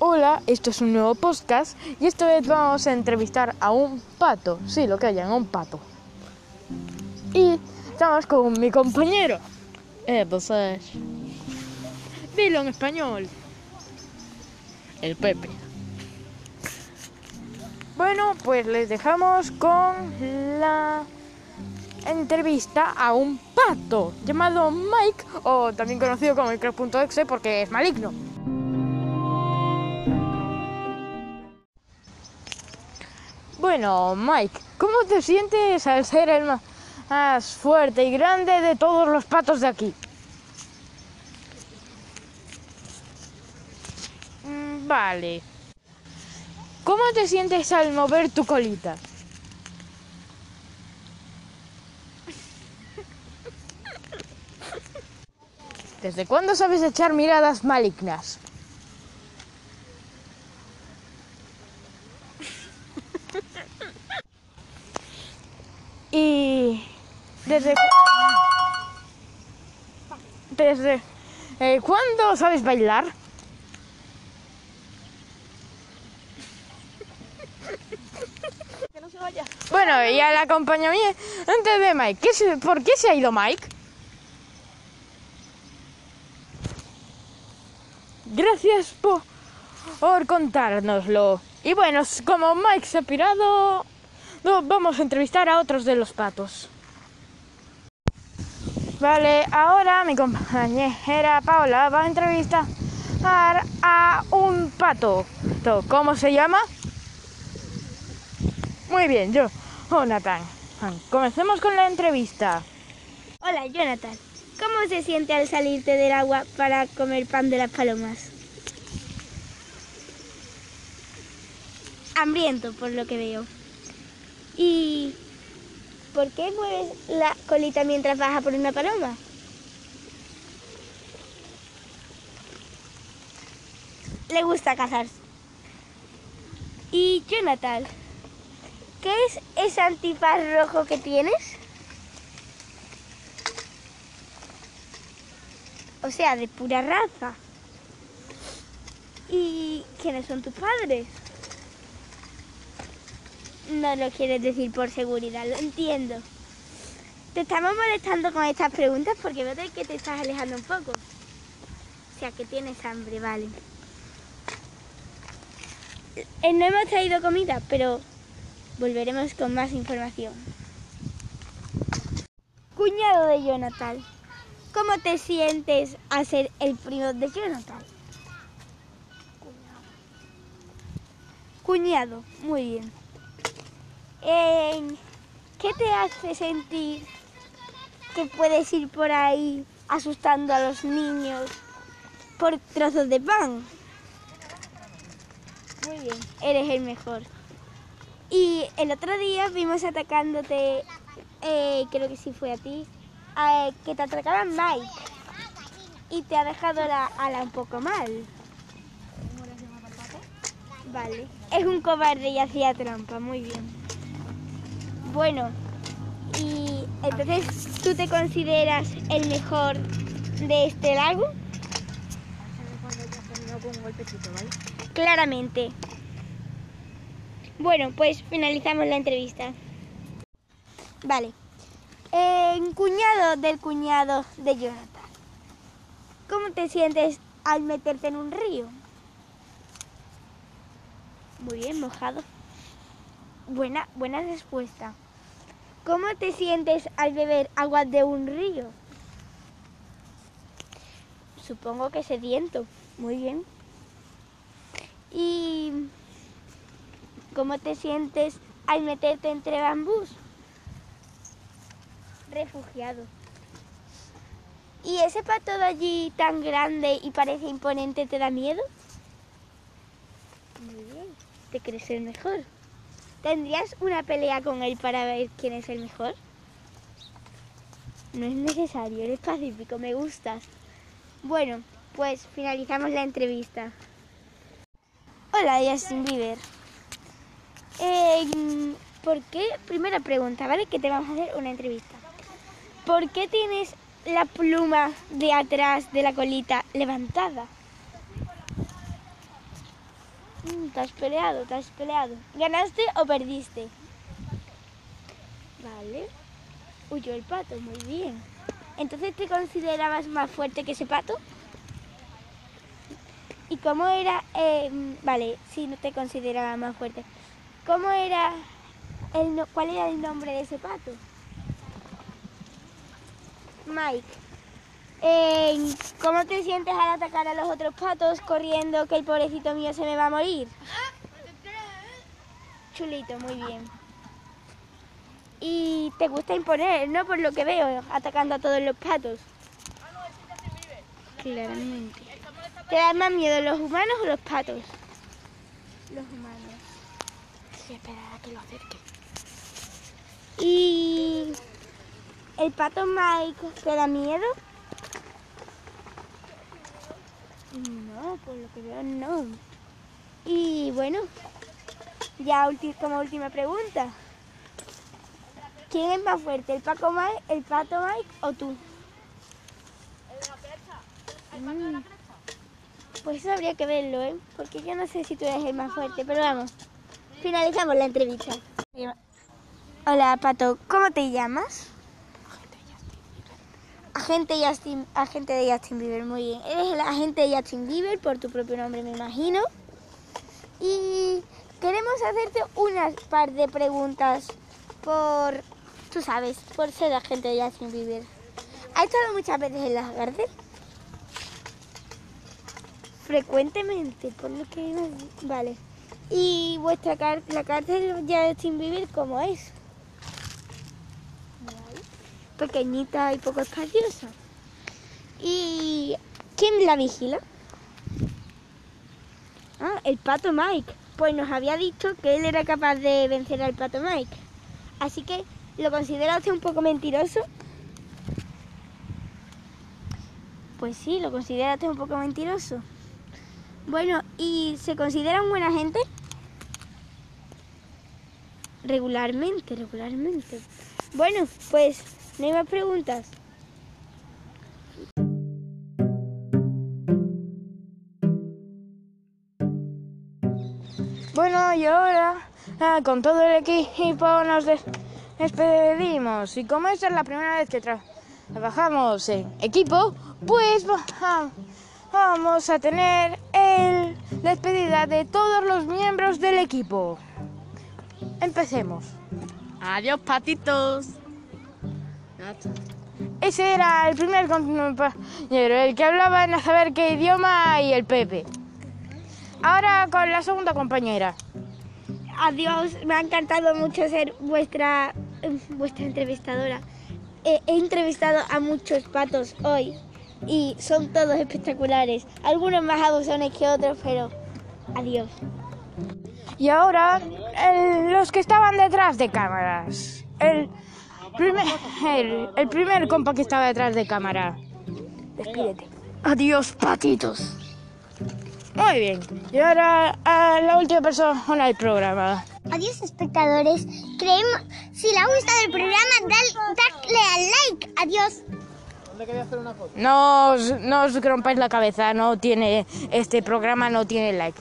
Hola, esto es un nuevo podcast y esta vez vamos a entrevistar a un pato, sí, lo que hayan, un pato. Y estamos con mi compañero. Entonces, dilo en español. El Pepe. Bueno, pues les dejamos con la entrevista a un pato llamado Mike, o también conocido como Micro.exe porque es maligno. Bueno, Mike, ¿cómo te sientes al ser el más fuerte y grande de todos los patos de aquí? Mm, Vale. ¿Cómo te sientes al mover tu colita? ¿Desde cuándo sabes echar miradas malignas? Y desde desde eh, cuándo sabes bailar? Que no se vaya. Bueno, y al acompañamiento de Mike, ¿qué se- ¿por qué se ha ido Mike? Gracias po- por contárnoslo. Y bueno, como Mike se ha pirado, no, vamos a entrevistar a otros de los patos. Vale, ahora mi compañera Paula va a entrevistar a un pato. ¿Cómo se llama? Muy bien, yo, Jonathan. Comencemos con la entrevista. Hola, Jonathan. ¿Cómo se siente al salirte del agua para comer pan de las palomas? Hambriento, por lo que veo. ¿Y por qué mueves la colita mientras baja por una paloma? Le gusta cazar. Y Jonathan, ¿qué es ese antifaz rojo que tienes? O sea, de pura raza. ¿Y quiénes son tus padres? No lo quieres decir por seguridad, lo entiendo. Te estamos molestando con estas preguntas porque veo que te estás alejando un poco. O sea, que tienes hambre, vale. Eh, no hemos traído comida, pero volveremos con más información. Cuñado de Jonathan. ¿Cómo te sientes al ser el primo de Jonathan? Cuñado, muy bien. Eh, ¿Qué te hace sentir que puedes ir por ahí asustando a los niños por trozos de pan? Muy bien, eres el mejor. Y el otro día vimos atacándote, eh, creo que sí fue a ti, eh, que te atracaba Mike y te ha dejado la ala un poco mal. Vale, es un cobarde y hacía trampa, muy bien. Bueno, y entonces tú te consideras el mejor de este lago? Claramente. Bueno, pues finalizamos la entrevista. Vale. En cuñado del cuñado de Jonathan. ¿Cómo te sientes al meterte en un río? Muy bien, mojado. Buena, buena respuesta. ¿Cómo te sientes al beber agua de un río? Supongo que sediento. Muy bien. ¿Y cómo te sientes al meterte entre bambús? Refugiado. ¿Y ese pato de allí tan grande y parece imponente te da miedo? Muy bien. ¿Te crees el mejor? ¿Tendrías una pelea con él para ver quién es el mejor? No es necesario, eres pacífico, me gustas. Bueno, pues finalizamos la entrevista. Hola, Justin Bieber. Eh, ¿Por qué? Primera pregunta, ¿vale? Que te vamos a hacer una entrevista. ¿Por qué tienes la pluma de atrás de la colita levantada? Mm, te has peleado, te has peleado. ¿Ganaste o perdiste? Vale. Huyó el pato, muy bien. Entonces te considerabas más fuerte que ese pato. ¿Y cómo era? eh, vale, sí, no te consideraba más fuerte. ¿Cómo era? El, no- ¿Cuál era el nombre de ese pato? Mike. Eh, ¿Cómo te sientes al atacar a los otros patos corriendo que el pobrecito mío se me va a morir? Chulito, muy bien. Y te gusta imponer, ¿no? Por lo que veo, atacando a todos los patos. Claramente. ¿Te dan más miedo los humanos o los patos? Los humanos. Sí, espera a que lo acerque. ¿Y el pato Mike te da miedo? No, por lo que veo no. Y bueno, ya como última pregunta. ¿Quién es más fuerte, el, Paco Mike, el pato Mike o tú? Mm. Pues eso habría que verlo, ¿eh? Porque yo no sé si tú eres el más fuerte, pero vamos. Finalizamos la entrevista. Hola, Pato. ¿Cómo te llamas? Agente Justin, agente de Justin Bieber, muy bien. Eres el agente de Justin Bieber por tu propio nombre, me imagino. Y queremos hacerte unas par de preguntas por, tú sabes, por ser agente de Justin Bieber. ¿Has estado muchas veces en la cárcel? Frecuentemente, por lo que... Vale. ¿Y vuestra la cárcel de Justin Bieber cómo es? Pequeñita y poco espaciosa. ¿Y quién la vigila? Ah, el pato Mike. Pues nos había dicho que él era capaz de vencer al pato Mike. Así que, ¿lo considera usted un poco mentiroso? Pues sí, lo considera usted un poco mentiroso. Bueno, ¿y se considera un buen agente? Regularmente, regularmente. Bueno, pues no hay más preguntas. Bueno, y ahora ah, con todo el equipo nos des- despedimos. Y como esta es la primera vez que tra- trabajamos en equipo, pues va- ah, vamos a tener el despedida de todos los miembros del equipo. Empecemos. Adiós, patitos. Ese era el primer compañero, el que hablaba en a saber qué idioma y el Pepe. Ahora con la segunda compañera. Adiós, me ha encantado mucho ser vuestra, vuestra entrevistadora. He entrevistado a muchos patos hoy y son todos espectaculares. Algunos más abusones que otros, pero adiós. Y ahora el- los que estaban detrás de cámaras. El primer, el, el primer compa que estaba detrás de cámara. Despídete. Adiós, patitos. Muy bien. Y ahora a la última persona del programa. Adiós espectadores. Creemos, si le ha gustado el programa, dal- dadle al like. Adiós. No os, no os rompáis la cabeza, no tiene, este programa no tiene like.